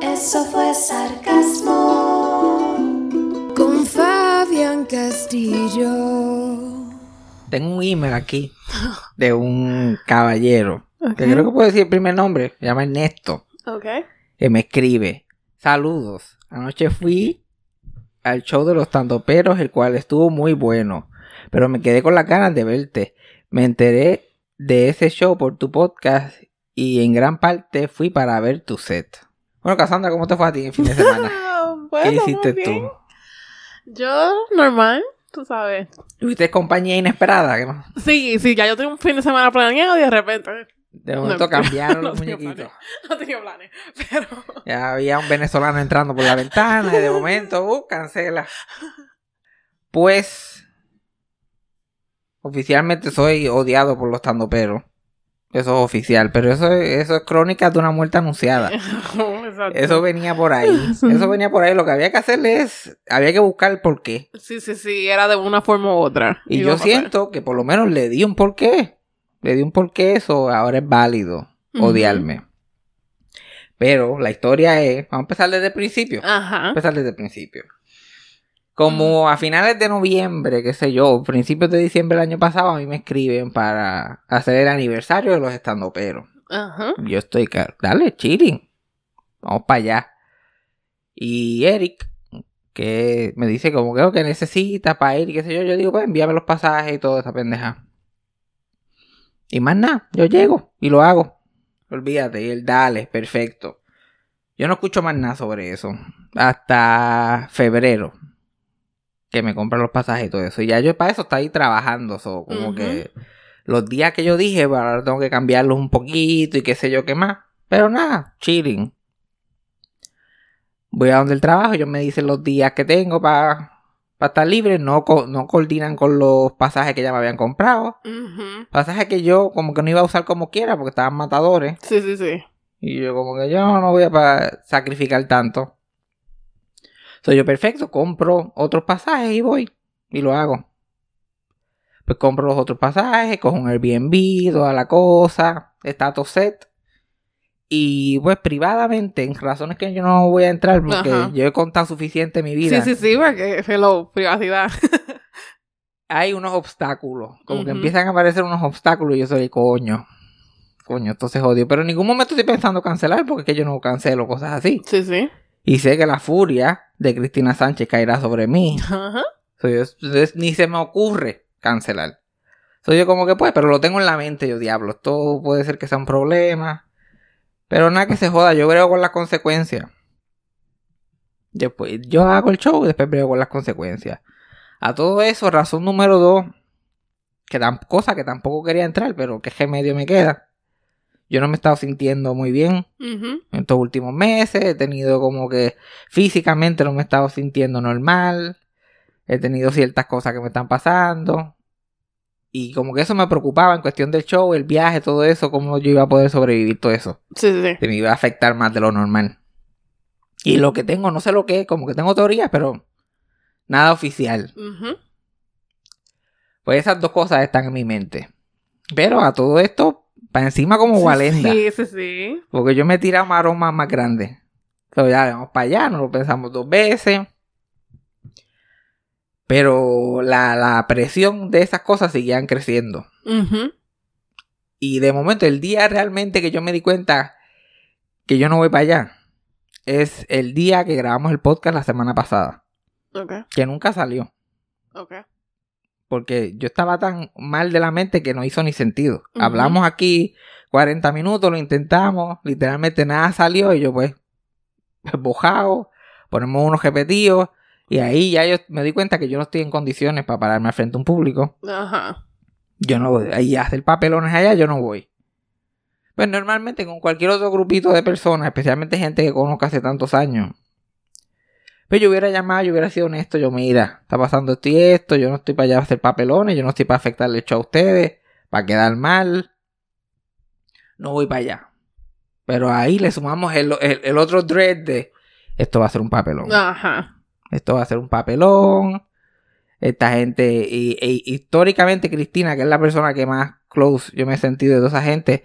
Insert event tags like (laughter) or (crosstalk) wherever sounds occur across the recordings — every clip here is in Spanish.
Eso fue sarcasmo. Con Fabián Castillo. Tengo un email aquí de un caballero. Que creo que puedo decir el primer nombre. Se llama Ernesto. Ok. Que me escribe. Saludos. Anoche fui al show de los tandoperos, el cual estuvo muy bueno. Pero me quedé con las ganas de verte. Me enteré de ese show por tu podcast y en gran parte fui para ver tu set. Bueno, Cassandra, ¿cómo te fue a ti en fin de semana? (laughs) Bueno, ¿Qué hiciste muy bien. tú? Yo, normal, tú sabes. ¿Tuviste compañía inesperada? ¿Qué más? Sí, sí, ya yo tengo un fin de semana planeado y de repente De momento cambiaron (laughs) no los muñequitos. planes. no tenía planes. Pero, Ya había un venezolano entrando por la ventana y de momento, (laughs) uh, cancela. Pues, oficialmente soy odiado por los tandoperos. Eso es oficial, pero eso, es- eso es crónica de una muerte anunciada. (laughs) Eso venía por ahí. (laughs) Eso venía por ahí. Lo que había que hacerle es, había que buscar el porqué. Sí, sí, sí, era de una forma u otra. Y Iba yo a siento que por lo menos le di un porqué. Le di un porqué, eso ahora es válido odiarme. Pero la historia es, vamos a empezar desde el principio. Ajá. empezar desde el principio. Como a finales de noviembre, qué sé yo, principios de diciembre del año pasado, a mí me escriben para hacer el aniversario de los estandoperos. Ajá. Yo estoy, dale, chilling. Vamos para allá. Y Eric, que me dice como que, oh, que necesita para ir, qué sé yo, yo digo, pues envíame los pasajes y toda esa pendeja. Y más nada, yo llego y lo hago. Olvídate, y él, dale, perfecto. Yo no escucho más nada sobre eso. Hasta febrero. Que me compran los pasajes y todo eso. Y ya yo para eso está ahí trabajando. so, como que los días que yo dije, bueno, ahora tengo que cambiarlos un poquito y qué sé yo qué más. Pero nada, chilling. Voy a donde el trabajo, ellos me dicen los días que tengo para estar libre. No, co- no coordinan con los pasajes que ya me habían comprado. Pasajes que yo como que no iba a usar como quiera porque estaban matadores. Sí, sí, sí. Y yo como que yo no voy a sacrificar tanto. Soy yo perfecto, compro otros pasajes y voy. Y lo hago. Pues compro los otros pasajes, cojo un Airbnb, toda la cosa, todo set. Y pues privadamente, en razones que yo no voy a entrar porque Ajá. yo he contado suficiente en mi vida. Sí, sí, sí, porque hello, privacidad. (laughs) Hay unos obstáculos, como que empiezan a aparecer unos obstáculos y yo soy coño. Coño, esto se jodió. Pero en ningún momento estoy pensando cancelar porque es que yo no cancelo cosas así. Sí, sí. Y sé que la furia de Cristina Sánchez caerá sobre mí. Ajá. So, yo- ni se me ocurre cancelar. Soy yo como que pues, pero lo tengo en la mente, yo diablo. Esto puede ser que sea un problema. Pero nada que se joda, yo brego con las consecuencias. Después, yo hago el show y después brego con las consecuencias. A todo eso, razón número dos, que tam- cosa que tampoco quería entrar, pero que remedio me queda. Yo no me he estado sintiendo muy bien en estos últimos meses. He tenido como que físicamente no me he estado sintiendo normal. He tenido ciertas cosas que me están pasando. Y como que eso me preocupaba en cuestión del show, el viaje, todo eso, cómo yo iba a poder sobrevivir todo eso. Sí, sí. Que me iba a afectar más de lo normal. Y lo que tengo, no sé lo que es, como que tengo teorías, pero nada oficial. Pues esas dos cosas están en mi mente. Pero a todo esto, para encima como Walenda. Sí, sí, sí. Porque yo me he tirado maromas más grandes. Entonces ya vamos para allá, no lo pensamos dos veces. Pero la, la presión de esas cosas seguían creciendo. Y de momento, el día realmente que yo me di cuenta que yo no voy para allá es el día que grabamos el podcast la semana pasada. Que nunca salió. Porque yo estaba tan mal de la mente que no hizo ni sentido. Ujú. Hablamos aquí 40 minutos, lo intentamos, literalmente nada salió y yo pues bojado, ponemos unos repetidos y ahí ya yo me di cuenta que yo no estoy en condiciones para pararme al frente a un público. Ajá. Yo no voy, ahí hacer papelones allá, yo no voy. Pues normalmente con cualquier otro grupito de personas, especialmente gente que conozco hace tantos años, pues yo hubiera llamado, yo hubiera sido honesto, yo mira, está pasando esto y esto, yo no estoy para allá a hacer papelones, yo no estoy para afectarle el show a ustedes, para quedar mal, no voy para allá. Pero ahí le sumamos el, el- el otro dread de, esto va a ser un papelón. Ajá. Esto va a ser un papelón. Esta gente, y, y históricamente Cristina, que es la persona que más close yo me he sentido de toda esa gente,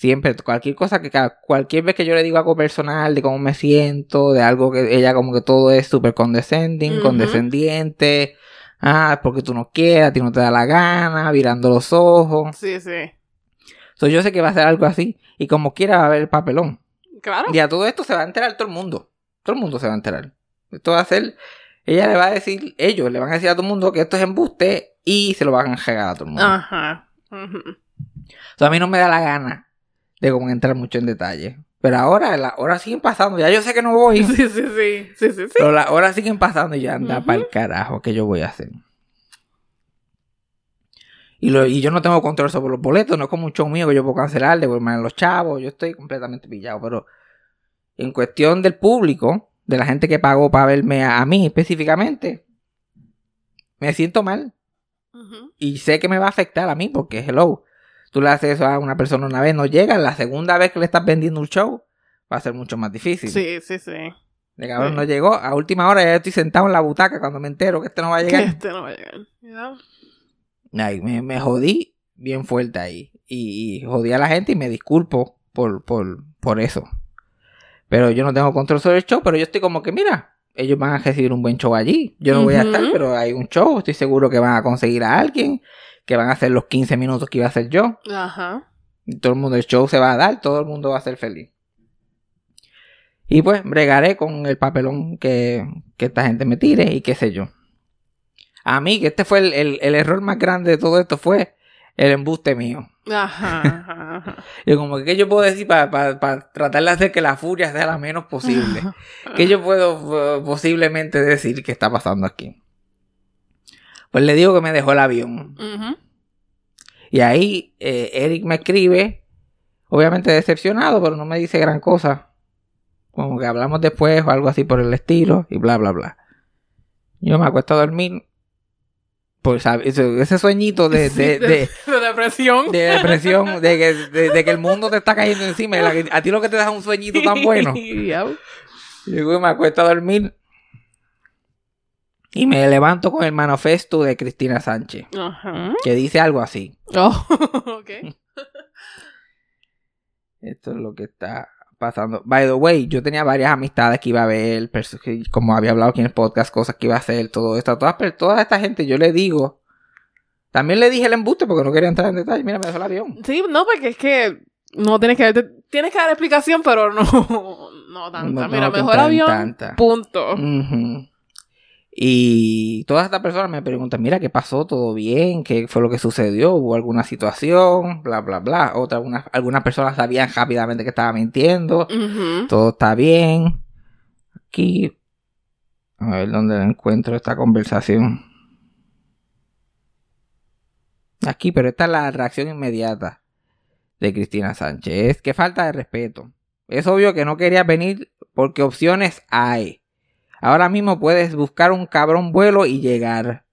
siempre, cualquier cosa que, cualquier vez que yo le digo algo personal de cómo me siento, de algo que ella como que todo es súper condescending, condescendiente, ah, es porque tú no quieres, a ti no te da la gana, virando los ojos. Sí, sí. So, yo sé que va a ser algo así, y como quiera va a haber el papelón. Claro. Y a todo esto se va a enterar todo el mundo. Todo el mundo se va a enterar. Esto va a ser. Ella le va a decir, ellos le van a decir a todo el mundo que esto es embuste y se lo van a regar a todo el mundo. Ajá. A mí no me da la gana de como entrar mucho en detalle. Pero ahora las horas siguen pasando. Ya yo sé que no voy. (laughs) Sí, sí, sí. Sí, sí, sí. Pero las horas siguen pasando y ya anda para el carajo que yo voy a hacer. Y, lo, y yo no tengo control sobre los boletos, no es como un show mío que yo puedo cancelar, devolver a los chavos, yo estoy completamente pillado, pero en cuestión del público, de la gente que pagó para verme a, a mí específicamente, me siento mal y sé que me va a afectar a mí porque, hello, tú le haces eso a una persona una vez, no llega, la segunda vez que le estás vendiendo un show va a ser mucho más difícil. Sí, sí, sí. De cabrón Sí. no llegó. A última hora ya estoy sentado en la butaca cuando me entero que este no va a Que llegar. este no va a llegar. Ay, me, me jodí bien fuerte ahí. Y, y jodí a la gente y me disculpo por, por, por eso. Pero yo no tengo control sobre el show, pero yo estoy como que, mira, ellos van a recibir un buen show allí. Yo no voy a estar, pero hay un show. Estoy seguro que van a conseguir a alguien, que van a hacer los 15 minutos que iba a hacer yo. Ajá. Y todo el mundo, el show se va a dar, todo el mundo va a ser feliz. Y pues bregaré con el papelón que, que esta gente me tire y qué sé yo. A mí, que este fue el, el- el error más grande de todo esto, fue el embuste mío. Ajá. (laughs) ajá, ajá. Y como que, ¿qué yo puedo decir para tratar de hacer que la furia sea la menos posible? ¿Qué yo puedo eh, posiblemente decir que está pasando aquí? Pues le digo que me dejó el avión. Y ahí eh, Eric me escribe, obviamente decepcionado, pero no me dice gran cosa. Como que hablamos después o algo así por el estilo y bla, bla, bla. Yo me acuesto a dormir. Pues ese, sueñito de, de, de, de depresión. de depresión, (laughs) de que, de, que el mundo te está cayendo encima. y la que- a ti lo que te da es un sueñito tan bueno. Ya. Y luego me acuesto a dormir. Y me levanto con el manifesto de Cristina Sánchez, Ajá. que dice algo así. Oh. (laughs) Esto es lo que está pasando. By the way, yo tenía varias amistades que iba a ver, como había hablado aquí en el podcast, cosas que iba a hacer, todo esto. Todas, per- toda esta gente yo le digo. También le dije el embuste porque no quería entrar en detalle. Mira, me dejó el avión. Sí, no, porque es que no tienes que te- tienes que dar explicación, pero no, (laughs) no tanta. No Mira, mejor avión. tanta. Punto. Y todas estas personas me preguntan, mira, ¿qué pasó? ¿Todo bien? ¿Qué fue lo que sucedió? ¿Hubo alguna situación? Bla, bla, bla. Otra, algunas, algunas personas sabían rápidamente que estaba mintiendo. Todo está bien. Aquí. A ver dónde encuentro esta conversación. Aquí, pero esta es la reacción inmediata de Cristina Sánchez. Que falta de respeto. Es obvio que no querías venir porque opciones hay. Ahora mismo puedes buscar un cabrón vuelo y llegar.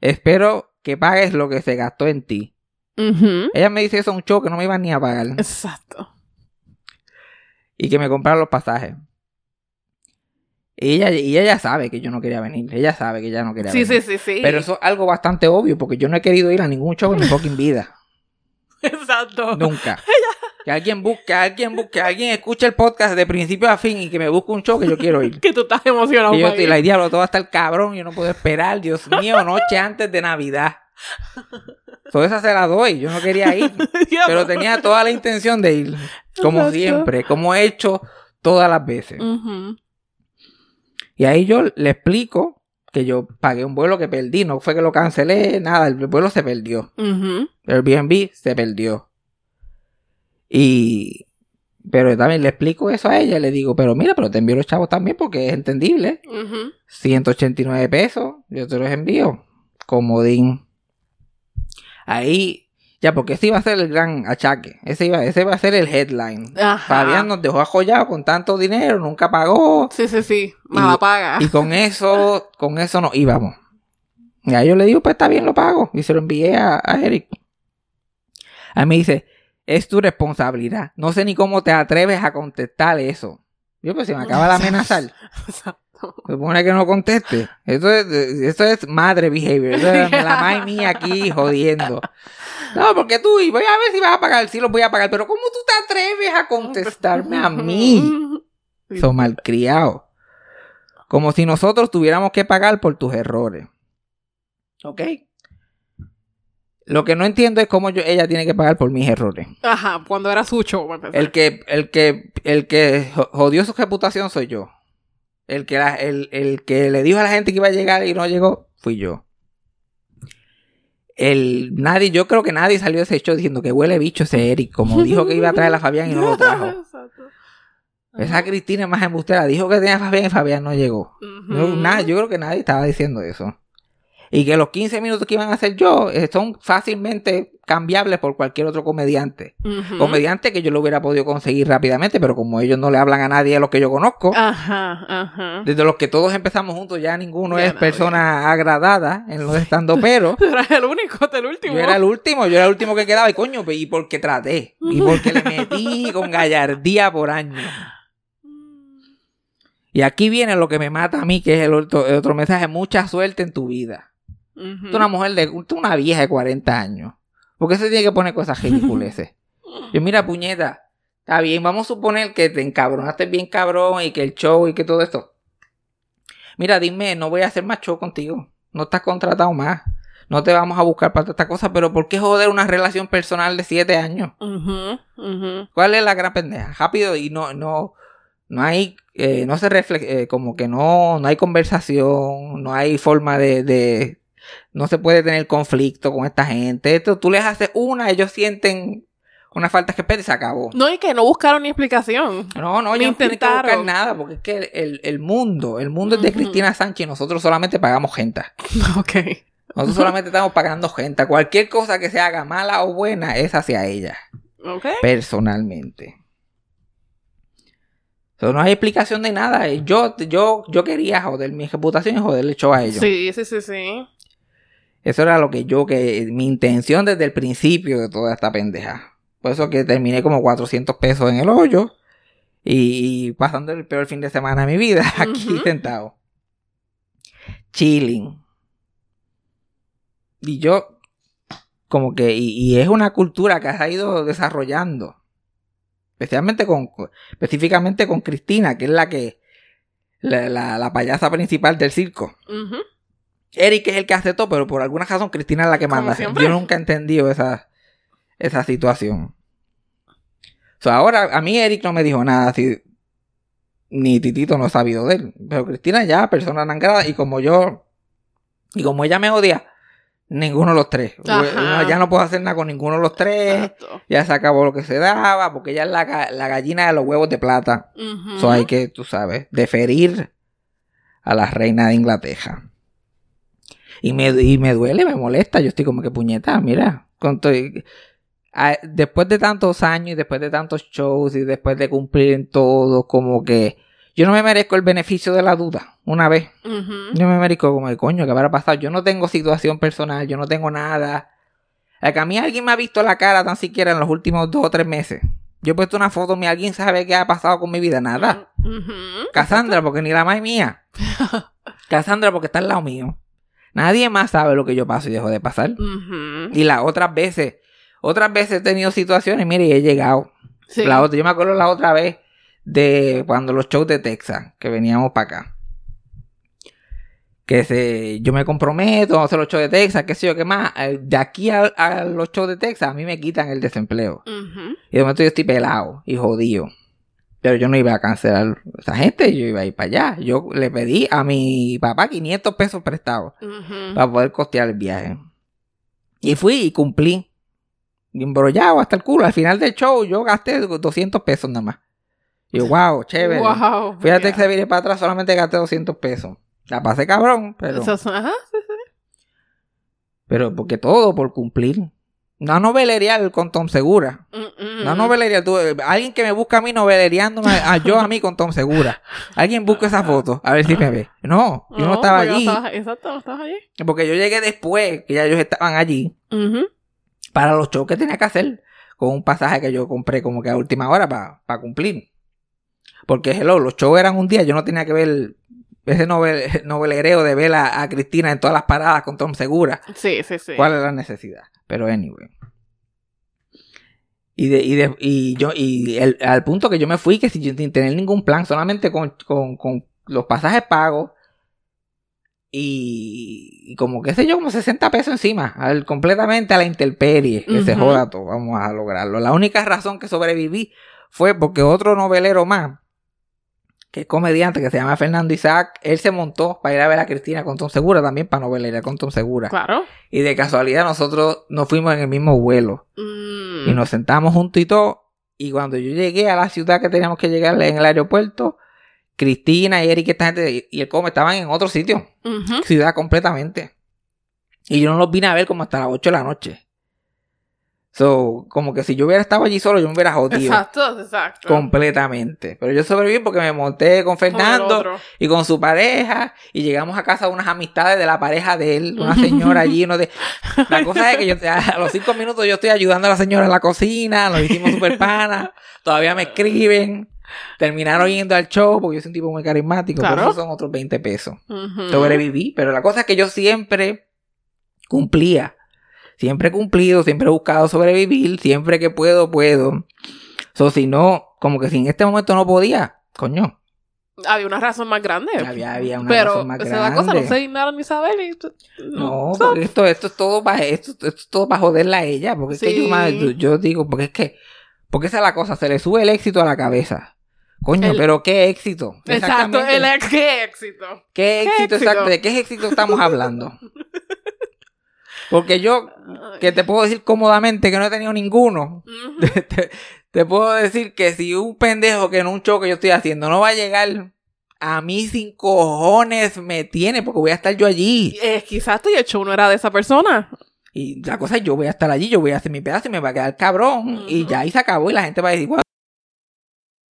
Espero que pagues lo que se gastó en ti. Ella me dice eso un show que no me iban ni a pagar. Exacto. y que me compraron los pasajes. Y ella, y ella sabe que yo no quería venir. Ella sabe que ella no quería Sí, venir. sí, sí, sí. Pero eso es algo bastante obvio porque yo no he querido ir a ningún show en mi fucking vida. (laughs) Exacto. Nunca. Que alguien busque, que alguien busque, que alguien escuche el podcast de principio a fin y que me busque un show que yo quiero ir. (laughs) Que tú estás emocionado. Y yo estoy, la diablo, todo hasta el cabrón, yo no puedo esperar, Dios mío, noche antes de Navidad. (laughs) Todo esa se la doy, yo no quería ir, (laughs) pero tenía toda la intención de ir, como siempre, como he hecho todas las veces. Y ahí yo le explico que yo pagué un vuelo que perdí. No fue que lo cancelé, nada, el vuelo se perdió. El Airbnb se perdió. Y... Pero también le explico eso a ella, le digo, pero mira, pero te envío los chavos también porque es entendible. Ujú. 189 pesos, yo te los envío. Comodín. Ahí, ya, porque ese iba a ser el gran achaque. Ese iba, ese iba a ser el headline. Ajá. Fabián nos dejó ajollado con tanto dinero, nunca pagó. Sí, sí, sí. Mala paga. Y con eso, con eso nos íbamos. Y a yo le digo, pues está bien, lo pago. Y se lo envié a, a Eric. A mí dice, es tu responsabilidad. No sé ni cómo te atreves a contestar eso. Yo, pues, si me acaba de amenazar. (laughs) Exacto. Se supone que no conteste. Esto es, madre behavior. Eso es la (laughs) madre mía aquí jodiendo. No, porque tú, y voy a ver si vas a pagar. Sí, lo voy a pagar. Pero ¿cómo tú te atreves a contestarme a mí? (laughs) Son malcriados. Como si nosotros tuviéramos que pagar por tus errores. ¿Ok? Lo que no entiendo es cómo yo, ella tiene que pagar por mis errores. Ajá, cuando era su show. El que, el que, el que jo- jodió su reputación soy yo. El que, la- el, el que le dijo a la gente que iba a llegar y no llegó, fui yo. El, nadie, yo creo que nadie salió de ese show diciendo que huele bicho ese Eric, como dijo que iba a traer a Fabián y no lo (laughs) trajo. Exacto. Esa Cristina es más embustera, dijo que tenía a Fabián y Fabián no llegó. Nada, yo creo que nadie estaba diciendo eso. Y que los 15 minutos que iban a hacer yo eh, son fácilmente cambiables por cualquier otro comediante. Comediante que yo lo hubiera podido conseguir rápidamente, pero como ellos no le hablan a nadie de los que yo conozco, Ajá, ajá. desde los que todos empezamos juntos, ya ninguno Ya es nadie. persona agradada en los estando pero. (laughs) Tú eras el único, el último. Yo era el último, yo era el último que quedaba, y coño, y porque traté, y porque le metí con gallardía por año. Y aquí viene lo que me mata a mí, que es el otro, el otro mensaje, mucha suerte en tu vida. Tú eres una mujer de, tú una vieja de 40 años. ¿Por qué se tiene que poner cosas ridiculeces? (laughs) Yo, mira, puñeta, está bien, vamos a suponer que te encabronaste bien cabrón y que el show y que todo esto. Mira, dime, no voy a hacer más show contigo. No estás contratado más. No te vamos a buscar para todas estas cosas, pero ¿por qué joder una relación personal de 7 años? ¿Cuál es la gran pendeja? Rápido y no, no, no hay, eh, no se refleja, como que no, no hay conversación, no hay forma de, de, no se puede tener conflicto con esta gente. Esto, tú les haces una, ellos sienten una falta de respeto y se acabó. No, y que no buscaron ni explicación. No, no, ellos no tienen que buscar intentaron. nada, porque es que el, el- el mundo, el mundo es de. Cristina Sánchez y nosotros solamente pagamos gente. (laughs) ok. Nosotros solamente estamos pagando gente. Cualquier cosa que se haga mala o buena es hacia ella. Ok. personalmente. So, no hay explicación de nada. Yo, yo, yo quería joder mi reputación y joderle el show a ellos. Sí, sí, sí, sí. Eso era lo que yo, que mi intención desde el principio de toda esta pendeja. Por eso que terminé como 400 pesos en el hoyo y, y pasando el peor fin de semana de mi vida (laughs) aquí sentado. Chilling. Y yo, como que, y, y es una cultura que se ha ido desarrollando. Especialmente con, específicamente con Cristina, que es la que, la, la, la payasa principal del circo. Eric es el que hace todo, pero por alguna razón Cristina es la que manda. Yo nunca he entendido esa, esa situación. So, ahora, a mí Eric no me dijo nada así. Ni Titito no ha sabido de él. Pero Cristina ya, persona tan grande. Y como yo. Y como ella me odia, ninguno de los tres. Ajá. Ya no puedo hacer nada con ninguno de los tres. Exacto. Ya se acabó lo que se daba. Porque ella es la, la gallina de los huevos de plata. Ujú. So hay que, tú sabes, deferir a la reina de Inglaterra. Y me, y me duele, me molesta. Yo estoy como que puñeta, mira. Con a- después de tantos años y después de tantos shows y después de cumplir en todo, como que yo no me merezco el beneficio de la duda. Una vez. Ujú. Yo me merezco como el coño que habrá pasado. Yo no tengo situación personal, yo no tengo nada. A que a mí alguien me ha visto la cara tan siquiera en los últimos dos o tres meses. Yo he puesto una foto, mi alguien sabe qué ha pasado con mi vida, nada. Ujú. Cassandra, porque ni la más mía. (laughs) Cassandra, porque está al lado mío. Nadie más sabe lo que yo paso y dejo de pasar. Y las otras veces, otras veces he tenido situaciones, mire, y he llegado. Sí. La otra, yo me acuerdo la otra vez de cuando los shows de Texas, que veníamos para acá. Que se, yo me comprometo, vamos a hacer los shows de Texas, qué sé yo, qué más. Eh, De aquí a, a los shows de Texas, a mí me quitan el desempleo. Y de momento yo estoy pelado y jodido. Pero yo no iba a cancelar a esa gente, yo iba a ir para allá. Yo le pedí a mi papá 500 pesos prestados para poder costear el viaje. Y fui y cumplí. Y embrollado hasta el culo. Al final del show yo gasté 200 pesos nada más. Y yo, (laughs) wow, chévere. Wow. Fíjate yeah. que se viene para atrás, solamente gasté 200 pesos. La pasé cabrón, pero... Ajá. Pero porque todo por cumplir. No novelería con Tom Segura. Mm, mm. No novelería. Tú, eh, alguien que me busca a mí noveleriándome a yo a mí con Tom Segura. Alguien busca esa foto. A ver si me ve. No, yo no, estaba allí. estabas- exacto, no estabas allí. Porque yo llegué después, que ya ellos estaban allí. Para los shows que tenía que hacer. Con un pasaje que yo compré como que a última hora para cumplir. Porque, hello, los shows eran un día. Yo no tenía que ver ese novel- (laughs) novelereo de ver a, a Cristina en todas las paradas con Tom Segura. Sí, sí, sí. ¿Cuál es la necesidad? Pero anyway. Y, de, y, de, y yo, y el- al punto que yo me fui, que sin, sin tener ningún plan, solamente con, con, con los pasajes pagos y, y como qué sé yo, como 60 pesos encima, al, completamente a la intemperie, que se Ujú. joda todo, vamos a lograrlo. La única razón que sobreviví fue porque otro novelero más, que es comediante, que se llama Fernando Isaac, él se montó para ir a ver a Cristina con Tom Segura, también para novelería con Tom Segura. Claro. Y de casualidad nosotros nos fuimos en el mismo vuelo. Mm. Y nos sentamos juntos y todo. Y cuando yo llegué a la ciudad que teníamos que llegar en el aeropuerto, Cristina y Eric esta gente, y el come estaban en otro sitio. Ciudad completamente. Y yo no los vine a ver como hasta las 8 de la noche. So, como que si yo hubiera estado allí solo, yo me hubiera jodido. Exacto, exacto. Completamente. Pero yo sobreviví porque me monté con Fernando y con su pareja y llegamos a casa de unas amistades de la pareja de él, una señora allí, uno de... La cosa es que yo a los cinco minutos yo estoy ayudando a la señora en la cocina, nos hicimos super panas, todavía me escriben, terminaron yendo al show porque yo soy un tipo muy carismático, pero Claro. esos son otros 20 pesos. Ujú. Sobreviví, pero la cosa es que yo siempre cumplía. Siempre he cumplido, siempre he buscado sobrevivir, siempre que puedo, puedo. So, si no, como que si en este momento no podía, coño, Había una razón más grande. había, había una Pero razón más esa grande. es la cosa, no sé ignorar ni saber. y- No, so- porque esto, esto es todo para esto, esto es todo para joderla a ella, porque es que yo, más- yo, digo, porque es que, porque esa es la cosa, se le sube el éxito a la cabeza. Coño, El- pero qué éxito. Exacto, el (laughs) qué éxito. ¿Qué éxito, éxito? exacto? ¿De qué éxito estamos hablando? (laughs) Porque yo, que te puedo decir cómodamente que no he tenido ninguno, (laughs) te, te puedo decir que si un pendejo que en un show que yo estoy haciendo no va a llegar a mí sin cojones me tiene porque voy a estar yo allí. Eh, quizás tú y el show no era de esa persona. Y la cosa es yo voy a estar allí, yo voy a hacer mi pedazo y me va a quedar cabrón. Y ya ahí se acabó y la gente va a decir, bueno,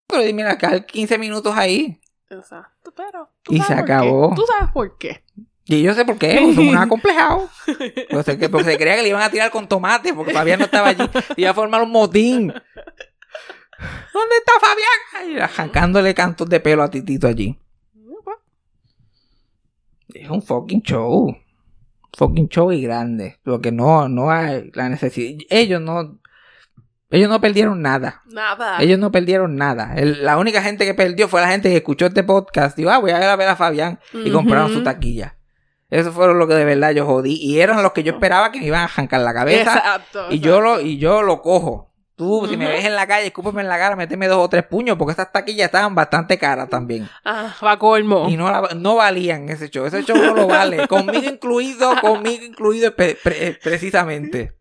pero mira, quedar 15 minutos ahí. Exacto, pero. tú Y sabes se qué. acabó. Tú sabes por qué. Y yo sé por qué, porque son unos (laughs) acomplejados. Porque se, porque se creía que le iban a tirar con tomate, porque Fabián no estaba allí. Iba a formar un motín. ¿Dónde está Fabián? Y arrancándole cantos de pelo a Titito allí. Es un fucking show. Fucking show y grande. Lo que no, no hay la necesidad. Ellos no. Ellos no perdieron nada. Nada. Ellos no perdieron nada. El- la única gente que perdió fue la gente que escuchó este podcast. Dijo, ah, voy a ir a ver a Fabián. Y compraron su taquilla. Eso fueron lo que de verdad yo jodí. Y eran los que yo esperaba que me iban a arrancar la cabeza. Exacto. Y yo lo, y yo lo cojo. Tú, si me ves en la calle, escúpeme en la cara, méteme dos o tres puños, porque esas taquillas estaban bastante caras también. Ah, va colmo. Y no, la- no valían ese show. Ese show no lo vale. (laughs) Conmigo incluido, conmigo incluido pre- pre- precisamente.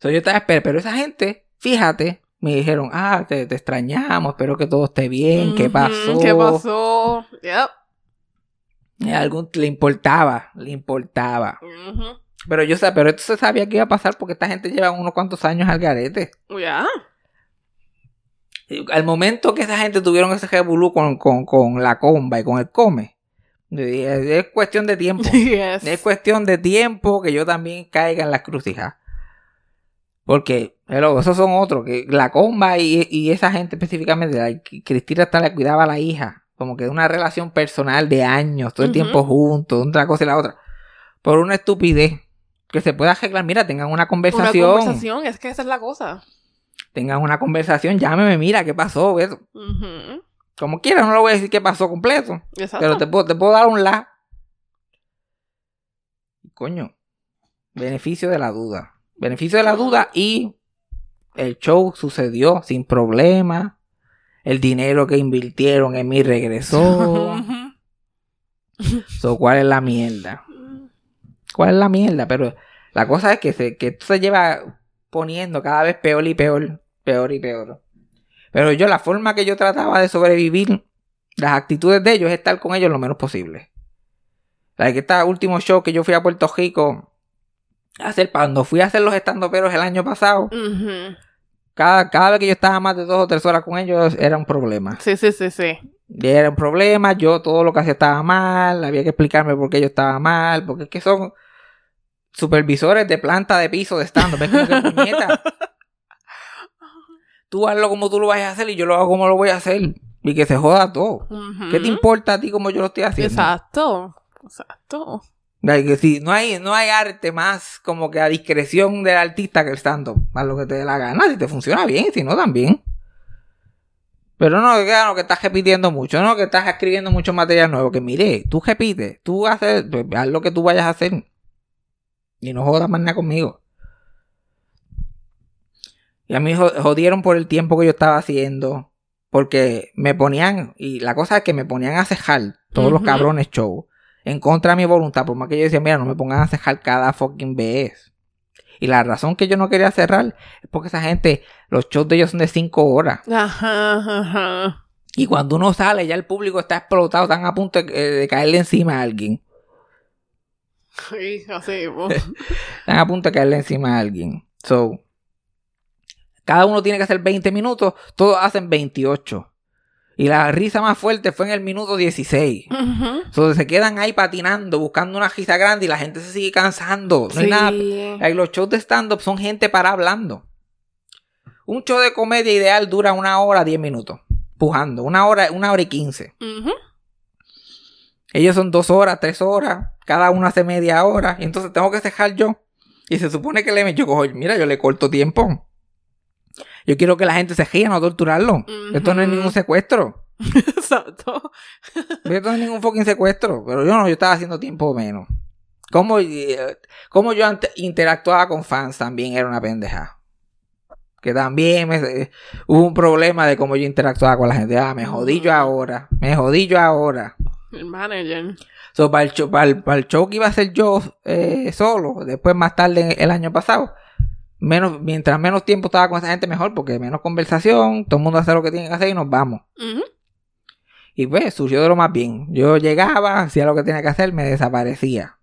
So, yo estaba esperando. Pero esa gente, fíjate, me dijeron, ah, te, te extrañamos, espero que todo esté bien, ¿qué pasó? ¿Qué pasó? Yep. A algún le importaba, le importaba. Pero yo sé, pero esto se sabía que iba a pasar porque esta gente lleva unos cuantos años al garete. Ya. Al momento que esa gente tuvieron ese revolú con, con, con la comba y con el come, es cuestión de tiempo. (laughs) Yes. Es cuestión de tiempo que yo también caiga en las crucijas. Porque, hello, esos son otros, que la comba y, y esa gente específicamente, la- Cristina hasta le cuidaba a la hija, como que de una relación personal de años, todo el tiempo juntos, una cosa y la otra, por una estupidez que se puede arreglar. Mira, tengan una Una conversación, conversación, es que esa es la cosa. tengan una conversación, llámeme, mira, ¿qué pasó? Eso. Como quieras, no le voy a decir qué pasó completo. Exacto. Pero te puedo, te puedo dar un la. Coño. Beneficio de la duda. Beneficio de la duda y El show sucedió sin problema. El dinero que invirtieron en mí regresó. (laughs) so, ¿Cuál es la mierda? ¿Cuál es la mierda? Pero la cosa es que, se, que esto se lleva poniendo cada vez peor y peor, peor y peor. Pero yo, la forma que yo trataba de sobrevivir, las actitudes de ellos es estar con ellos lo menos posible. La que este último show que yo fui a Puerto Rico a hacer, cuando fui a hacer los estandoperos el año pasado. Cada, cada vez que yo estaba más de dos o tres horas con ellos era un problema. Sí, sí, sí, sí. Era un problema, yo todo lo que hacía estaba mal, había que explicarme por qué yo estaba mal, porque es que son supervisores de planta de piso de stand ¿Ves como que (laughs) puñeta? Tú hazlo como tú lo vayas a hacer y yo lo hago como lo voy a hacer. Y que se joda todo. Ujú. ¿Qué te importa a ti como yo lo estoy haciendo? Exacto. Exacto. Que sí, no hay, no hay arte más como que a discreción del artista que el stand-up. Haz lo que te dé la gana. Si te funciona bien, si no, también. Pero no, que, no, que estás repitiendo mucho, no, que estás escribiendo mucho material nuevo. Que mire, tú repites, tú haces, pues, haz lo que tú vayas a hacer. Y no jodas más nada conmigo. Y a mí jo- jodieron por el tiempo que yo estaba haciendo. Porque me ponían, y la cosa es que me ponían a cejar todos los cabrones shows en contra de mi voluntad, por más que yo decía, mira, no me pongan a cerrar cada fucking vez. Y la razón que yo no quería cerrar es porque esa gente, los shows de ellos son de 5 horas. Ajá, ajá. Y cuando uno sale, ya el público está explotado, están a punto de, de caerle encima a alguien. Sí, así. (laughs) Están a punto de caerle encima a alguien. So, cada uno tiene que hacer 20 minutos, todos hacen 28. Y la risa más fuerte fue en el minuto 16. Ujú. So, se quedan ahí patinando, buscando una risa grande y la gente se sigue cansando. No hay nada los shows de stand-up son gente para hablando. Un show de comedia ideal dura una hora, diez minutos. Pujando. Una hora, una hora y quince. Ellos son dos horas, tres horas. Cada uno hace media hora. Y entonces tengo que cejar yo. Y se supone que le yo cojo, mira, yo le corto tiempo. Yo quiero que la gente se ría, no torturarlo. Esto no es ningún secuestro. (laughs) Exacto. Esto no es ningún fucking secuestro. Pero yo no, yo estaba haciendo tiempo menos. Cómo, eh, cómo yo interactuaba con fans también era una pendeja. Que también me, eh, hubo un problema de cómo yo interactuaba con la gente. Ah, me jodí yo ahora. Me jodí yo ahora. El manager. So, para, el show, para, el, para el show que iba a hacer yo eh, solo, después más tarde el año pasado, menos, mientras menos tiempo estaba con esa gente, mejor, porque menos conversación, todo el mundo hace lo que tiene que hacer y nos vamos. Y pues surgió de lo más bien. Yo llegaba, hacía lo que tenía que hacer, me desaparecía.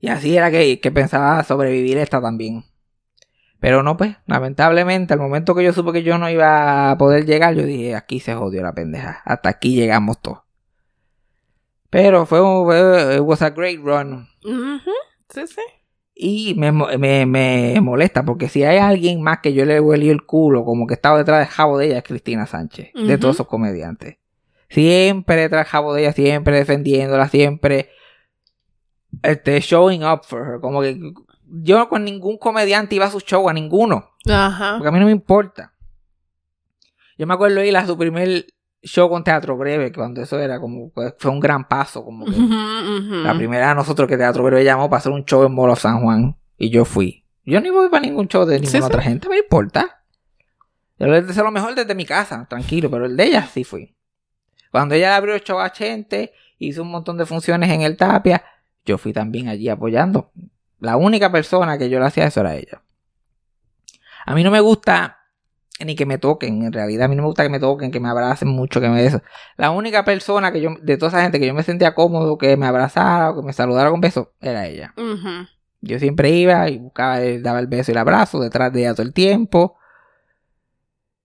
Y así era que, que pensaba sobrevivir esta también. Pero no, pues, lamentablemente, al momento que yo supe que yo no iba a poder llegar, yo dije, aquí se jodió la pendeja. Hasta aquí llegamos todos. Pero fue un, it was a great run. Sí, sí. Y me, me, me molesta porque si hay alguien más que yo le huelí el culo, como que estaba detrás del jabo de ella, es Cristina Sánchez, de todos esos comediantes. Siempre detrás del jabo de ella, siempre defendiéndola, siempre este, showing up for her. Como que yo con ningún comediante iba a su show, a ninguno, Ajá. porque a mí no me importa. Yo me acuerdo ir a su primer show con Teatro Breve, cuando eso era como, pues, fue un gran paso, como que la primera de nosotros que Teatro Breve llamó para hacer un show en Molo San Juan. Y yo fui. Yo ni voy para ningún show de ninguna Sí, sí. otra gente, me importa. Yo le deseo lo mejor desde mi casa, tranquilo, pero el de ella sí fui. Cuando ella abrió el show a gente, hizo un montón de funciones en el Tapia, yo fui también allí apoyando. La única persona que yo le hacía eso era ella. A mí no me gusta ni que me toquen, en realidad a mí no me gusta que me toquen, que me abracen mucho, que me eso. La única persona que yo, de toda esa gente que yo me sentía cómodo, que me abrazara o que me saludara con beso, era ella. Yo siempre iba y buscaba, daba el beso y el abrazo detrás de ella todo el tiempo.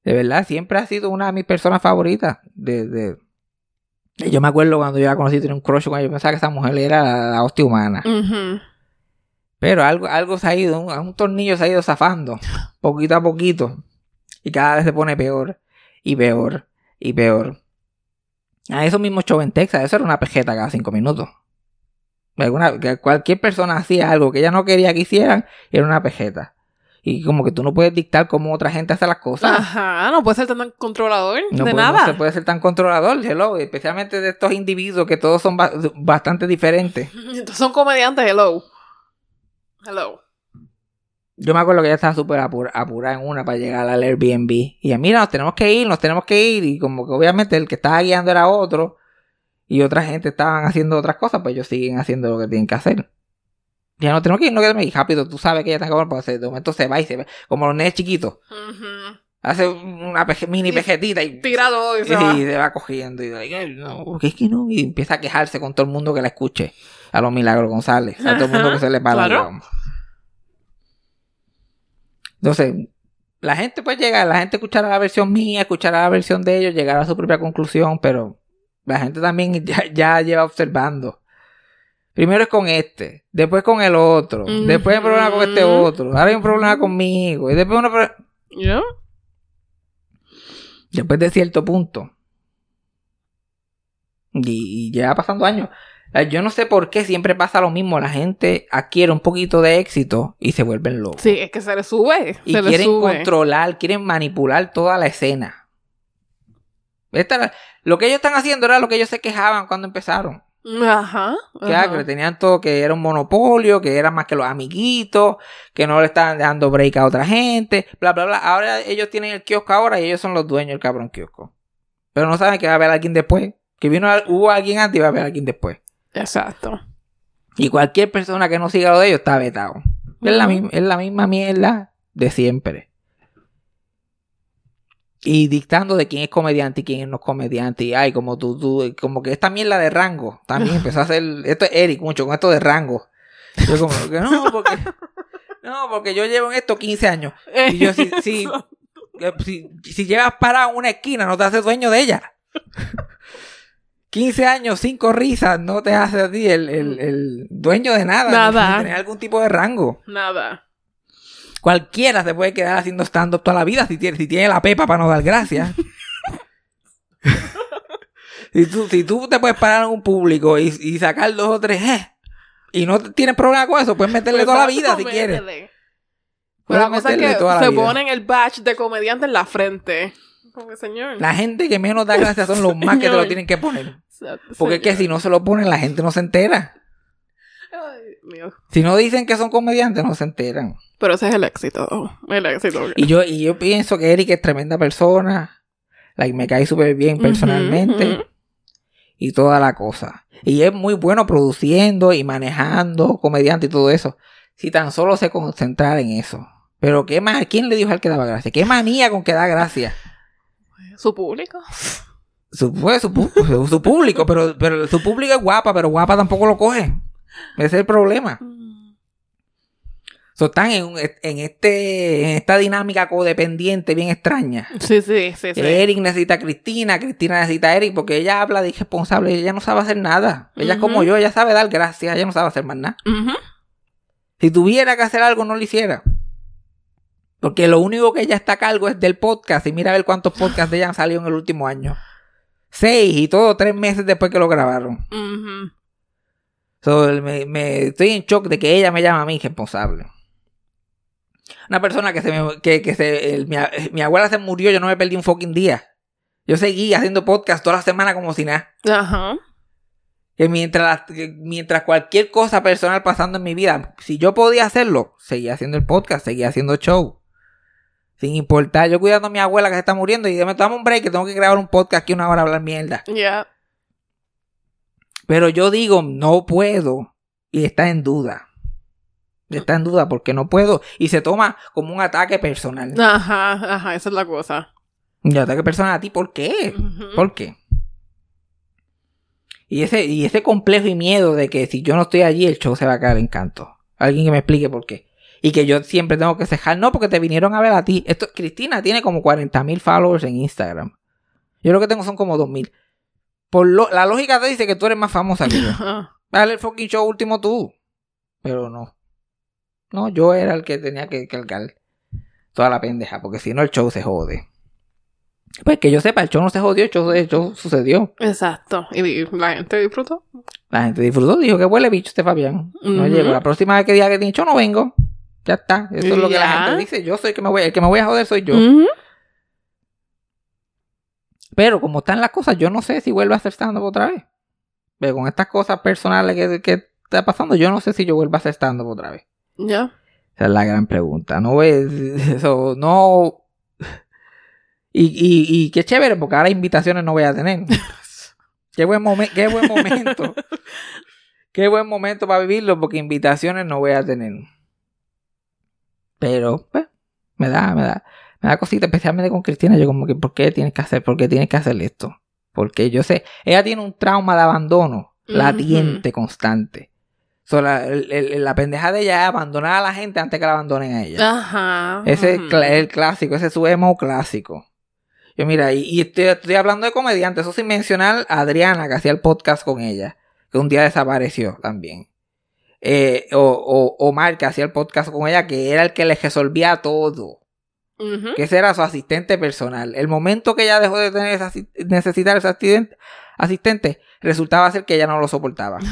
De verdad, siempre ha sido una de mis personas favoritas. De, de- Yo me acuerdo cuando yo la conocí, tenía un crush con ella, yo pensaba que esa mujer era la, la hostia humana. Pero algo, algo se ha ido, un, un tornillo se ha ido zafando, (laughs) poquito a poquito. Y cada vez se pone peor, y peor, y peor. A esos mismos shows en Texas, eso era una pejeta cada cinco minutos. Alguna- cualquier persona hacía algo que ella no quería que hicieran, era una pejeta. Y como que tú no puedes dictar cómo otra gente hace las cosas. Ajá, no puede ser tan controlador No, de puede- nada. no se puede ser tan controlador, hello, especialmente de estos individuos que todos son ba- bastante diferentes. Entonces (laughs) son comediantes, hello. Hello. Yo me acuerdo que ella estaba súper apur- apurada en una para llegar al Airbnb. Y ella, mira, nos tenemos que ir, nos tenemos que ir. Y como que obviamente el que estaba guiando era otro. Y otra gente estaban haciendo otras cosas, pues ellos siguen haciendo lo que tienen que hacer. Ya no tenemos que ir, no queremos ir rápido. Tú sabes que ella está acabando, pues de momento se va y se va. Como los nenes chiquitos. Hace una peje- mini Y- pejetita y, Tirado y y se va. se va cogiendo. Y like, "Ay, no, porque es que no. Y empieza a quejarse con todo el mundo que la escuche. A los Milagros González. A todo el mundo que se le para. (laughs) Claro. Entonces, la gente pues llega, la gente escuchará la versión mía, escuchará la versión de ellos, llegará a su propia conclusión, pero la gente también (laughs) ya, ya lleva observando. Primero es con este, después con el otro, después hay un problema con este otro, ahora hay un problema conmigo, y después uno... ¿Ya? Después de cierto punto. Y, y ya pasando años. Eh, Yo no sé por qué siempre pasa lo mismo. La gente adquiere un poquito de éxito y se vuelven locos. Sí, es que se le sube. y se quieren sube. controlar, quieren manipular toda la escena. Esta lo que ellos están haciendo era lo que ellos se quejaban cuando empezaron. Ajá. Ajá. que tenían todo, que era un monopolio, que eran más que los amiguitos, que no le estaban dando break a otra gente, bla, bla, bla. Ahora ellos tienen el kiosco ahora y ellos son los dueños del cabrón kiosco. Pero no saben que va a haber alguien después. Que vino, hubo alguien antes y va a haber alguien después. Exacto. Y cualquier persona que no siga lo de ellos está vetado. Es, la, es la misma mierda de siempre. Y dictando de quién es comediante y quién no es comediante. Y ay, como tú, tú, como que esta mierda de rango también (laughs) empezó a hacer. Esto es Eric mucho con esto de rango. Yo como que no, porque. (laughs) No, porque yo llevo en esto 15 años. Y yo, si, si, eh, si, si llevas parado en una esquina, no te haces dueño de ella. (laughs) 15 años, 5 risas, no te hace a ti el, el- el dueño de nada. Nada. Tener algún tipo de rango. Nada. Cualquiera se puede quedar haciendo stand-up toda la vida si tiene, si tiene la pepa para no dar gracias. (laughs) si, tú, si tú te puedes parar en un público y, y sacar dos o tres, eh, y no tienes problema con eso, puedes meterle toda la vida si quieres. Pero Puedes la cosa es meterle que toda la se vida. ponen el badge de comediante en la frente. Como que, señor. La gente que menos da gracias son los (laughs) más que te lo tienen que poner. Porque es que si no se lo ponen, la gente no se entera. Ay. Si no dicen que son comediantes, no se enteran. Pero ese es el éxito. El éxito. Y yo, y yo pienso que Eric es tremenda persona. Like, me cae súper bien personalmente. Y toda la cosa. Y es muy bueno produciendo y manejando, comediante y todo eso. Si tan solo se concentrara en eso. Pero qué más, ¿quién le dijo al que daba gracia? ¿Qué manía con que da gracia? Su público. Su, pues, su, su- su público, pero, pero su público es guapa, pero guapa tampoco lo coge. Ese es el problema. So, están en, un- en, este, en esta dinámica codependiente bien extraña. Sí, sí, sí, sí. Eric necesita a Cristina, Cristina necesita a Eric, porque ella habla de irresponsable, ella no sabe hacer nada. Ella es como yo, ella sabe dar gracias, ella no sabe hacer más nada. Si tuviera que hacer algo, no lo hiciera. Porque lo único que ella está a cargo es del podcast. Y mira a ver cuántos podcasts de ella han salido en el último año. Seis y todo tres meses después que lo grabaron. Ujú. So, me, me- estoy en shock de que ella me llama a mí irresponsable. Una persona que se me, que, que se, el- mi, mi abuela se murió, yo no me perdí un fucking día. Yo seguí haciendo podcast toda la semana como si nada. Ajá. Que mientras, que mientras cualquier cosa personal pasando en mi vida, si yo podía hacerlo, seguía haciendo el podcast, seguía haciendo show. Sin importar, yo cuidando a mi abuela que se está muriendo y me tomo un break que tengo que grabar un podcast aquí una hora a hablar mierda. Ya. Pero yo digo, no puedo. Y está en duda. Está en duda porque no puedo. Y se toma como un ataque personal. Ajá, ajá, esa es la cosa. Un ataque personal a ti, ¿por qué? ¿Por qué? Y ese, y ese complejo y miedo de que si yo no estoy allí, el show se va a caer en canto. Alguien que me explique por qué. Y que yo siempre tengo que cejar. No, porque te vinieron a ver a ti. Esto, Cristina tiene como 40 mil followers en Instagram. Yo lo que tengo son como 2 mil. Por lo- la lógica te dice que tú eres más famosa que yo. (laughs) Dale el fucking show último tú. Pero no. No, yo era el que tenía que cargar toda la pendeja, porque si no el show se jode. Pues que yo sepa, el show no se jodió, el show, el show sucedió. Exacto. Y la gente disfrutó. La gente disfrutó, dijo que huele bicho este Fabián. No Ujú. llego. La próxima vez que diga que tiene show no vengo. Ya está. Eso es lo que la gente dice. Yo soy el que me voy, el que me voy a joder soy yo. Pero como están las cosas, yo no sé si vuelvo a hacer stand-up otra vez. Pero con estas cosas personales que, que está pasando, yo no sé si yo vuelvo a hacer stand-up otra vez. Ya. Esa es la gran pregunta. No ves (laughs) eso, no. Y, y, y qué chévere, porque ahora invitaciones no voy a tener. (laughs) Qué buen, momen- qué buen momento. (laughs) qué buen momento para vivirlo, porque invitaciones no voy a tener. Pero, pues, me da, me da, me da cosita, especialmente con Cristina. Yo como que, ¿por qué tienes que hacer? ¿Por qué tienes que hacer esto? Porque yo sé, ella tiene un trauma de abandono latiente, constante. So, la, el- la pendeja de ella es abandonar a la gente antes que la abandonen a ella. Ajá. Ese es el clásico, ese es su emo clásico. Yo mira, y, y estoy, estoy hablando de comediante, eso sin mencionar a Adriana, que hacía el podcast con ella, que un día desapareció también. Eh, o, o Omar, que hacía el podcast con ella, que era el que le resolvía todo. Que ese era su asistente personal. El momento que ella dejó de tener esa necesitar ese asistente, asistente, resultaba ser que ella no lo soportaba. (laughs)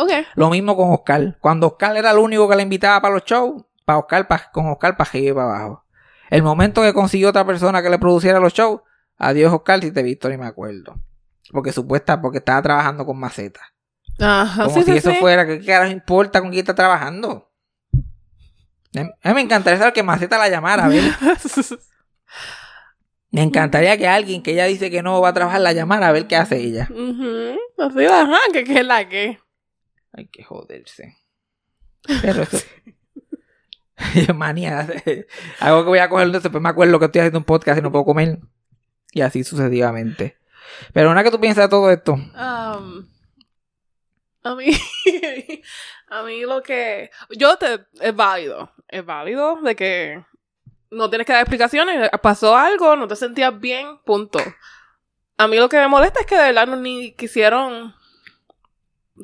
Ok. Lo mismo con Oscar. Cuando Oscar era el único que la invitaba para los shows, para Oscar, pa- con Oscar para arriba y para abajo. El momento que consiguió otra persona que le produciera los shows, adiós Oscar, si te he visto ni me acuerdo. Porque supuesta, porque estaba trabajando con Maceta. Ajá. Como sí, si sí, eso sí. fuera, ¿qué carajo importa con quién está trabajando? A mí me encantaría saber que Maceta la llamara. (laughs) Me encantaría que alguien que ella dice que no va a trabajar la llamara a ver qué hace ella. Así, ajá, que que es la que. Hay que joderse. Pero eso. (laughs) Manía. Algo que voy a coger, después me acuerdo que estoy haciendo un podcast y no puedo comer. Y así sucesivamente. Pero una que tú piensas de todo esto. Um, a mí, (laughs) a mí lo que, yo te, es válido, es válido de que no tienes que dar explicaciones, pasó algo, no te sentías bien, punto. A mí lo que me molesta es que de verdad no ni quisieron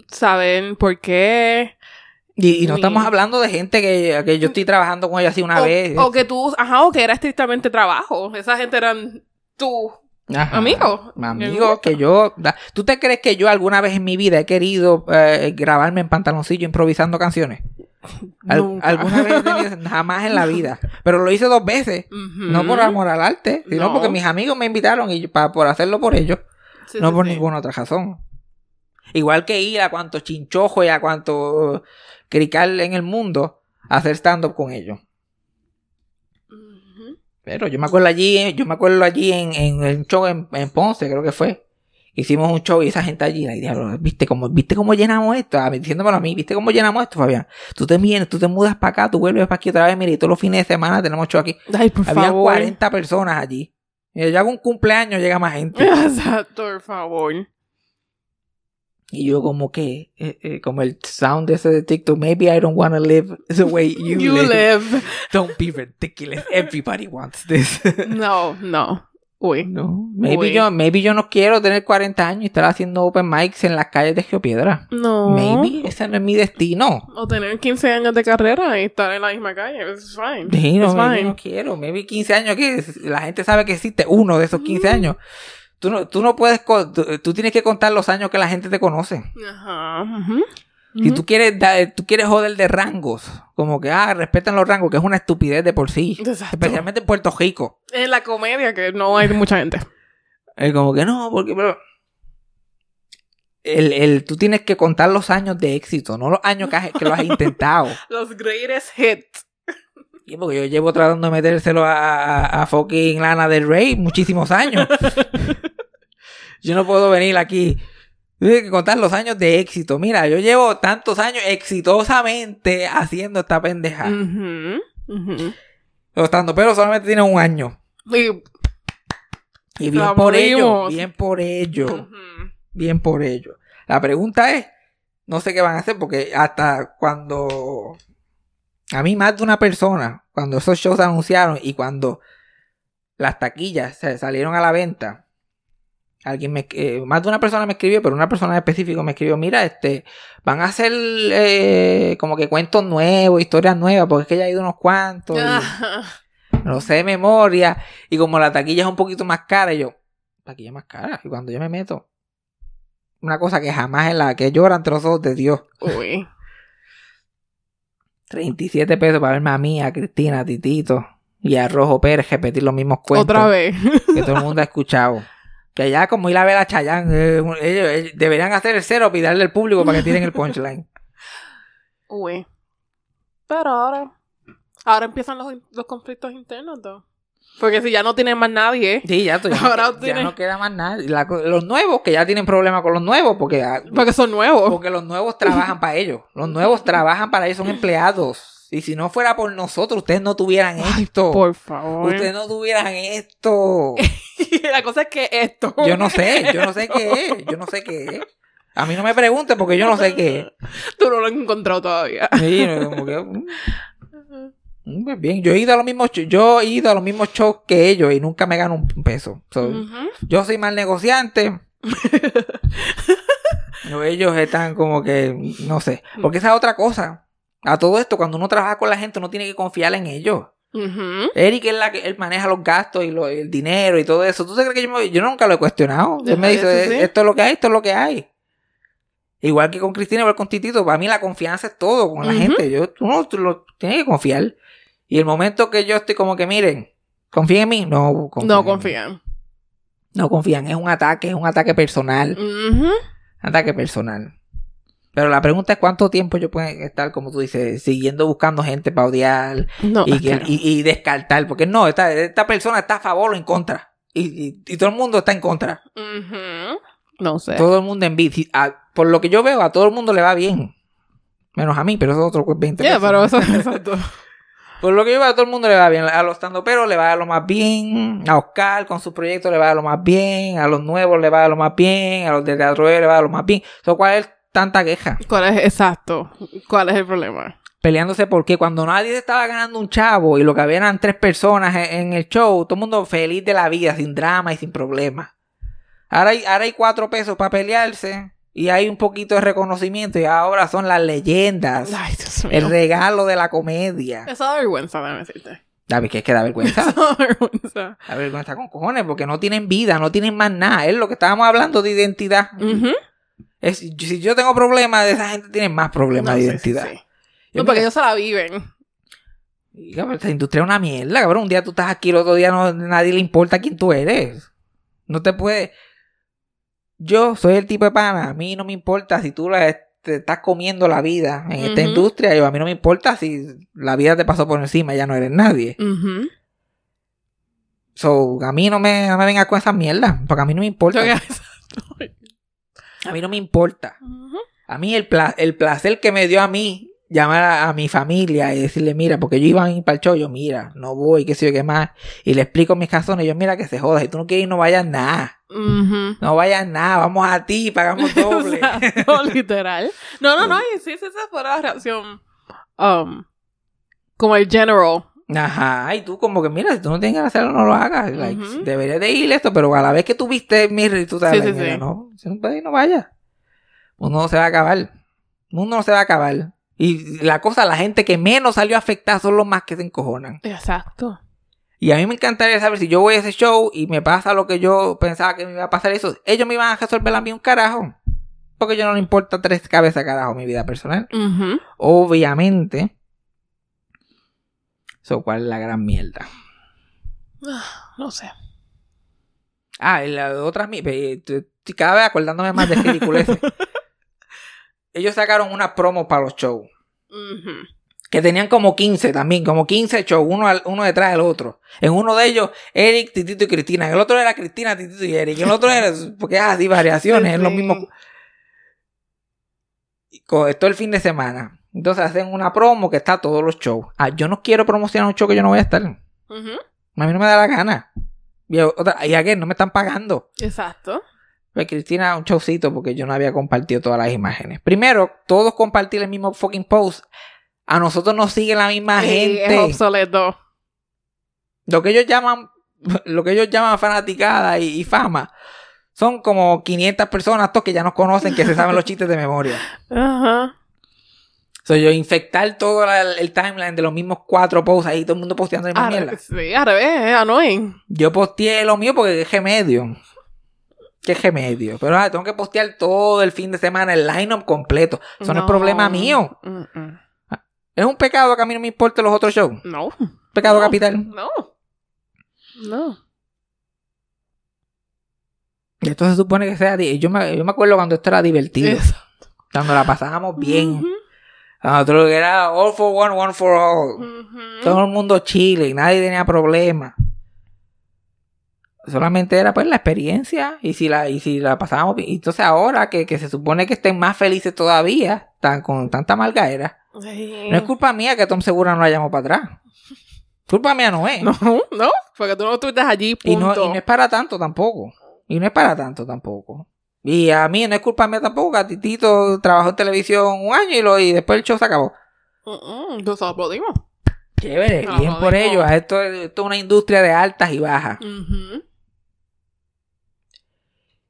saber por qué. Y, y no Ni- estamos hablando de gente que, que yo estoy trabajando con ella así una o, vez. o que tú, ajá, o que era estrictamente trabajo. Esa gente eran tú, Ajá. amigo. Amigos, que yo. da- ¿Tú te crees que yo alguna vez en mi vida he querido eh, grabarme en pantaloncillo improvisando canciones? Al- Nunca. ¿Alguna vez tenido- (laughs) Jamás en la vida. Pero lo hice dos veces. No por amor al arte, sino No. porque mis amigos me invitaron y para por hacerlo por ellos, Sí, no sí, por sí. ninguna otra razón. Igual que ir a cuanto chinchojo y a cuanto crical en el mundo a hacer stand-up con ellos. Pero yo me acuerdo allí, yo me acuerdo allí en, en el show en, en Ponce, creo que fue. Hicimos un show y esa gente allí, y diablo, ¿viste cómo, ¿viste cómo llenamos esto? Ah, diciéndomelo a mí, ¿viste cómo llenamos esto, Fabián? Tú te vienes, tú te mudas para acá, tú vuelves para aquí otra vez, mira, y todos los fines de semana tenemos show aquí. Ay, por Había favor. 40 personas allí. Y yo hago un cumpleaños, llega más gente. (laughs) Exacto, por favor. Y yo como que, eh, eh, como el sound ese de TikTok, maybe I don't want to live the way (laughs) you, You live. live. Don't be ridiculous. Everybody wants this. (laughs) No, no. Uy. no, maybe Uy. yo, maybe yo no quiero tener 40 años y estar haciendo open mics en las calles de Geopiedra. No. Maybe ese no es mi destino. O tener 15 años de carrera y estar en la misma calle. It's fine. Sí, no, It's maybe fine. no quiero. Maybe 15 años que la gente sabe que existe uno de esos 15 años. Tú no, tú no puedes, tú, tú tienes que contar los años que la gente te conoce. Ajá. ujú. Si tú quieres, tú quieres joder de rangos, como que, ah, respetan los rangos, que es una estupidez de por sí. Exacto. Especialmente en Puerto Rico. En la comedia que no hay mucha gente. Es como que no, porque, pero... El, el, tú tienes que contar los años de éxito, no los años que, has- que lo has intentado. (laughs) Los greatest hits. Y porque yo llevo tratando de metérselo a, a, a fucking Lana del Rey muchísimos años. (laughs) yo no puedo venir aquí. Tienes que contar los años de éxito. Mira, yo llevo tantos años exitosamente haciendo esta pendeja. Ujú. Los pero solamente tienen un año. Y- Y bien La por ello. Bien por ello. Bien por ello. La pregunta es, no sé qué van a hacer porque hasta cuando a mí más de una persona, cuando esos shows se anunciaron y cuando las taquillas se salieron a la venta, alguien me, eh, más de una persona me escribió, pero una persona en específico me escribió, mira, este, van a hacer eh, como que cuentos nuevos, historias nuevas, porque es que ya ha ido unos cuantos. y- Ajá. no sé de memoria. Y como la taquilla es un poquito más cara, y yo, taquilla más cara. Y cuando yo me meto, una cosa que jamás en la que lloran ojos de Dios. Uy. 37 pesos para verme a mí, a Cristina, a Titito y a Rojo Pérez repetir los mismos cuentos Otra vez. que todo el mundo ha escuchado. Que ya como ir a ver a Chayanne, eh, ellos, ellos deberían hacer el cero y darle al público para que tiren el punchline. (laughs) Uy. Pero ahora. Ahora empiezan los, los conflictos internos, ¿no? Porque si ya no tienen más nadie. Sí, ya, tú, ya, (laughs) Ahora ya no queda más. La co- los nuevos, que ya tienen problemas con los nuevos, porque, ah, Porque son nuevos. porque los nuevos trabajan para ellos. Los nuevos trabajan para ellos, son empleados. Y si no fuera por nosotros, ustedes no tuvieran esto. Por favor. Ustedes no tuvieran esto. (laughs) La cosa es que esto. Yo no sé, yo no sé qué es. Yo no sé qué es. A mí no me pregunten porque yo no sé qué es. Tú no lo has encontrado todavía. Sí, no, como que, mm, mm, pues bien, yo he ido a los mismos yo he ido a los mismos shows que ellos y nunca me gano un peso. So. Yo soy mal negociante. (laughs) Ellos están como que, no sé. Porque esa es otra cosa. A todo esto, cuando uno trabaja con la gente, uno tiene que confiar en ellos. Eric es la que él maneja los gastos y lo- el dinero y todo eso. ¿Tú te crees que yo, me- yo nunca lo he cuestionado? Él me dice, sí. esto es lo que hay, esto es lo que hay. Igual que con Cristina, igual con Titito. Para mí la confianza es todo con la gente. Yo, tú no, tú lo tienes que confiar. Y el momento que yo estoy como que, miren, confíen en mí. No confían. No confían. No confían. Es un ataque, es un ataque personal. Ujú. Ataque personal. Pero la pregunta es cuánto tiempo yo puedo estar, como tú dices, siguiendo buscando gente para odiar No, y, es que- que- y, y descartar. Porque no, esta, esta persona está a favor o en contra. Y, y- y todo el mundo está en contra. No sé. Todo el mundo en bici. Por lo que yo veo, a todo el mundo le va bien. Menos a mí, pero eso es otro 20 Yeah, pero eso exacto. (laughs) Por lo que yo veo, a todo el mundo le va bien. A los pero le va a dar lo más bien. A Oscar con su proyecto le va a dar lo más bien. A los nuevos le va a dar lo más bien. A los de Teatro le va a lo más bien. ¿Cuál es tanta queja? ¿Cuál es exacto? ¿Cuál es el problema? Peleándose porque cuando nadie estaba ganando un chavo y lo que había eran tres personas en, en el show, todo el mundo feliz de la vida, sin drama y sin problemas. Ahora hay, ahora hay cuatro pesos para pelearse y hay un poquito de reconocimiento y ahora son las leyendas. Ay, Dios mío. El regalo de la comedia. Eso da vergüenza, déjame decirte. David, que es que da vergüenza. (laughs) Eso da vergüenza. Da vergüenza con cojones porque no tienen vida, no tienen más nada. Es lo que estábamos hablando de identidad. Ujú. Es- si yo tengo problemas, esa gente tiene más problemas No, de identidad. sí, sí. No, porque ellos se la viven. y, cabrón, esta industria es una mierda, cabrón. Un día tú estás aquí, el otro día no, nadie le importa quién tú eres. No te puede. Yo soy el tipo de pana. A mí no me importa si tú la, te estás comiendo la vida en esta industria. Yo, a mí no me importa si la vida te pasó por encima, ya no eres nadie. So, a mí no me, no me vengas con esa mierda. Porque a mí no me importa. A mí no me importa. A mí el, pla- el placer que me dio a mí llamar a, a mi familia y decirle, mira, porque yo iba a ir para el show, yo, mira, no voy, qué sé yo, qué más. Y le explico mis razones, yo, mira, que se joda, si tú no quieres ir, no vayas nada. No vayas nada, vamos a ti, pagamos (laughs) doble. Exacto, literal. No, no, no, y sí, esa fue la reacción. Um, como el general. Ajá, y tú como que, mira, si tú no tienes que hacerlo, no lo hagas. Like, Ujú. deberías de ir esto, pero a la vez que tú viste, mira, tú sabes, Sí, sí, like, mira, sí. no, si no puedes ir, no vayas. Uno no se va a acabar. El mundo no se va a acabar. Y la cosa, la gente que menos salió afectada son los más que se encojonan. Exacto. Y a mí me encantaría saber si yo voy a ese show y me pasa lo que yo pensaba que me iba a pasar eso. Ellos me iban a resolver a mí un carajo. Porque yo no le importa tres cabezas carajo mi vida personal. Ujú. Obviamente. So, ¿cuál es la gran mierda? No sé. Ah, y la otra cada vez acordándome más de ridiculeces. (laughs) Ellos sacaron una promo para los shows. Que tenían como 15 también, como 15 shows, uno, al- uno detrás del otro. En uno de ellos, Eric, Titito y Cristina. En el otro era Cristina, Titito y Eric. En el otro era, porque así, variaciones, Sí, es lo mismo. Todo el fin de semana. Entonces hacen una promo que está todos los shows. Ah, yo no quiero promocionar un show que yo no voy a estar. A Ujú. mí no me da la gana. Y, otra, y again, no me están pagando. Exacto. Pues Cristina, un showcito porque yo no había compartido todas las imágenes. Primero, todos compartir el mismo fucking post. A nosotros nos sigue la misma Sí, gente. es obsoleto. Lo que ellos llaman, lo que ellos llaman fanaticada y, y fama, son como 500 personas todos que ya nos conocen, que se saben los (laughs) chistes de memoria. Ajá. So, yo infectar todo la- el timeline de los mismos cuatro posts ahí, todo el mundo posteando la misma mierda. Sí, al revés, es annoying. Yo posteé lo mío porque es remedio. ¿Qué remedio? Pero ah, tengo que postear todo el fin de semana, el line-up completo. Eso no, es problema mío. Mm, mm. Es un pecado que a mí no me importen los otros shows. No. Pecado No. capital. No. No. Esto se supone que sea... Yo me, yo me acuerdo cuando esto era divertido. Eso. Cuando la pasábamos bien. Ujú. Nosotros era all for one, one for all. Todo el mundo chile nadie tenía problemas. Solamente era pues la experiencia y si la, y si la pasábamos bien. Entonces ahora que, que se supone que estén más felices todavía, tan, con tanta malgaera, Sí. no es culpa mía que Tom Segura no la llamó para atrás. Culpa mía no es. (laughs) No, no, porque tú no estuviste allí, y, no, punto. y no es para tanto tampoco. Y no es para tanto tampoco. Y a mí no es culpa mía tampoco, que a Titito trabajó en televisión un año y, lo, y después el show se acabó. Mm, mm, Nos aplaudimos. Chévere, bien por ellos. Esto, es- esto es una industria de altas y bajas.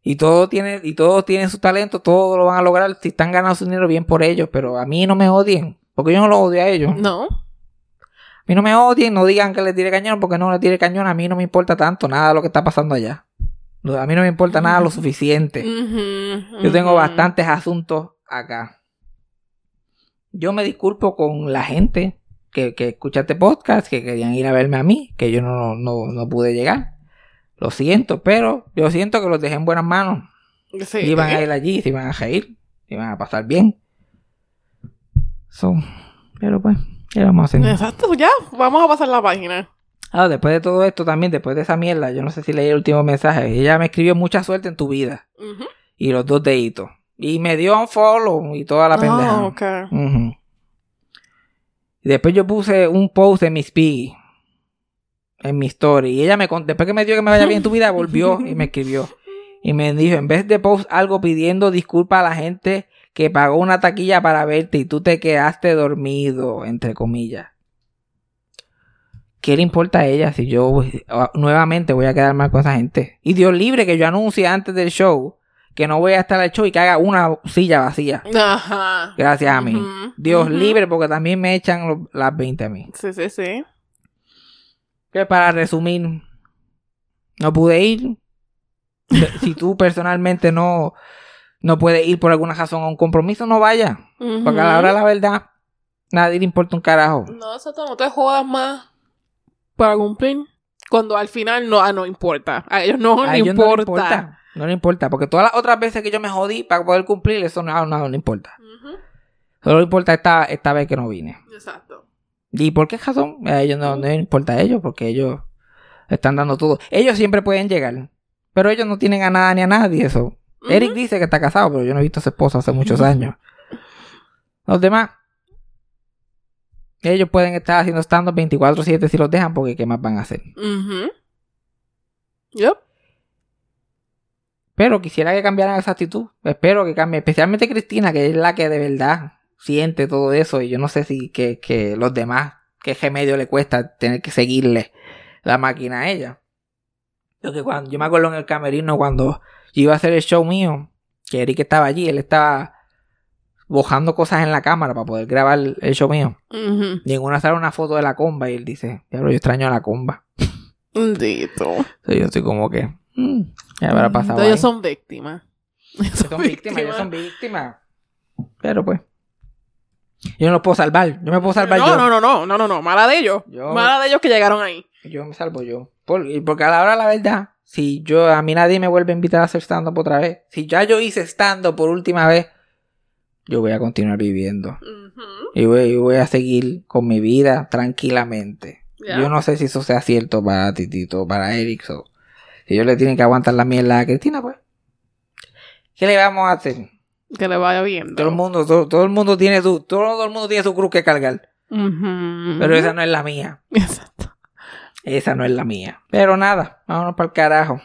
Y todos tienen, y todos tienen su talento, todos lo van a lograr. Si están ganando su dinero, bien por ellos. Pero a mí no me odien, porque yo no los odio a ellos. No. A mí no me odien, no digan que les tire cañón, porque no les tire cañón. A mí no me importa tanto nada de lo que está pasando allá. A mí no me importa nada lo suficiente. Yo tengo bastantes asuntos acá. Yo me disculpo con la gente que, que escucha este podcast, que querían ir a verme a mí, que yo no, no, no pude llegar. Lo siento, pero yo siento que los dejé en buenas manos. Sí. Iban a ir allí, se iban a reír, se iban a pasar bien. So, pero pues, ¿qué vamos a hacer? Exacto, ya. Vamos a pasar la página. Ah, después de todo esto también, después de esa mierda, yo no sé si leí el último mensaje. Ella me escribió mucha suerte en tu vida. Y los dos deditos. Y me dio un follow y toda la pendeja. Ah, ok. Ujú. Y después yo puse un post en mi speed. En mi story. Y ella me después que me dio que me vaya bien en tu vida, volvió y me escribió. Y me dijo, en vez de post algo pidiendo disculpas a la gente que pagó una taquilla para verte y tú te quedaste dormido, entre comillas. ¿Qué le importa a ella si yo ah, nuevamente voy a quedar mal con esa gente? Y Dios libre que yo anuncie antes del show que no voy a estar al show y que haga una silla vacía. Ajá. Gracias a mí. Dios libre porque también me echan lo- las 20 a mí. Sí, sí, sí. Que para resumir, no pude ir. si tú (laughs) personalmente no, no puedes ir por alguna razón a un compromiso, no vaya. Porque a la hora de la verdad, nadie le importa un carajo. No, exacto, no te jodas más para cumplir. Cuando al final no, ah, no importa. A ellos no A les ellos no importa. le importa. No le importa. Porque todas las otras veces que yo me jodí para poder cumplir, eso no, no, no importa. Ujú, Solo le importa esta, esta vez que no vine. Exacto. ¿Y por qué razón? A ellos no, no les importa a ellos, porque ellos están dando todo. Ellos siempre pueden llegar, pero ellos no tienen a nada ni a nadie. Eso. Eric dice que está casado, pero yo no he visto a su esposa hace muchos (laughs) años. Los demás, ellos pueden estar haciendo stand-up 24-7 si los dejan, porque ¿qué más van a hacer? Ujú. Yep. Pero quisiera que cambiaran esa actitud. Espero que cambie, especialmente Cristina, que es la que de verdad siente todo eso. Y yo no sé si que, que los demás, qué remedio le cuesta tener que seguirle la máquina a ella. Yo, que cuando, yo me acuerdo en el camerino cuando yo iba a hacer el show mío, que Eric estaba allí, él estaba bojando cosas en la cámara para poder grabar el show mío. Y en una sale una foto de la comba y él dice, diablo, yo extraño a la comba. (laughs) Bendito. Entonces yo estoy como que, mm, ya habrá pasado. Ellos son víctimas. Ellos son víctimas, ellos son víctimas. Pero pues. Yo no los puedo salvar. Yo me puedo salvar no, yo. no, no, no, no, no, no, mala de ellos. Yo- Mala de ellos que llegaron ahí. Yo me salvo yo. Por- porque a la hora la verdad, si yo a mí nadie me vuelve a invitar a hacer stand-up otra vez, si ya yo hice stand-up por última vez, yo voy a continuar viviendo. Y voy, y voy a seguir con mi vida tranquilamente. Yo no sé si eso sea cierto para Titito para Eric. so, Si ellos le tienen que aguantar la mierda a Cristina, pues. ¿Qué le vamos a hacer? Que le vaya bien. Todo el mundo, todo, todo el mundo tiene su, todo el mundo tiene su cruz que cargar. Pero esa no es la mía. (laughs) Exacto. Esa no es la mía. Pero nada, vámonos para el carajo.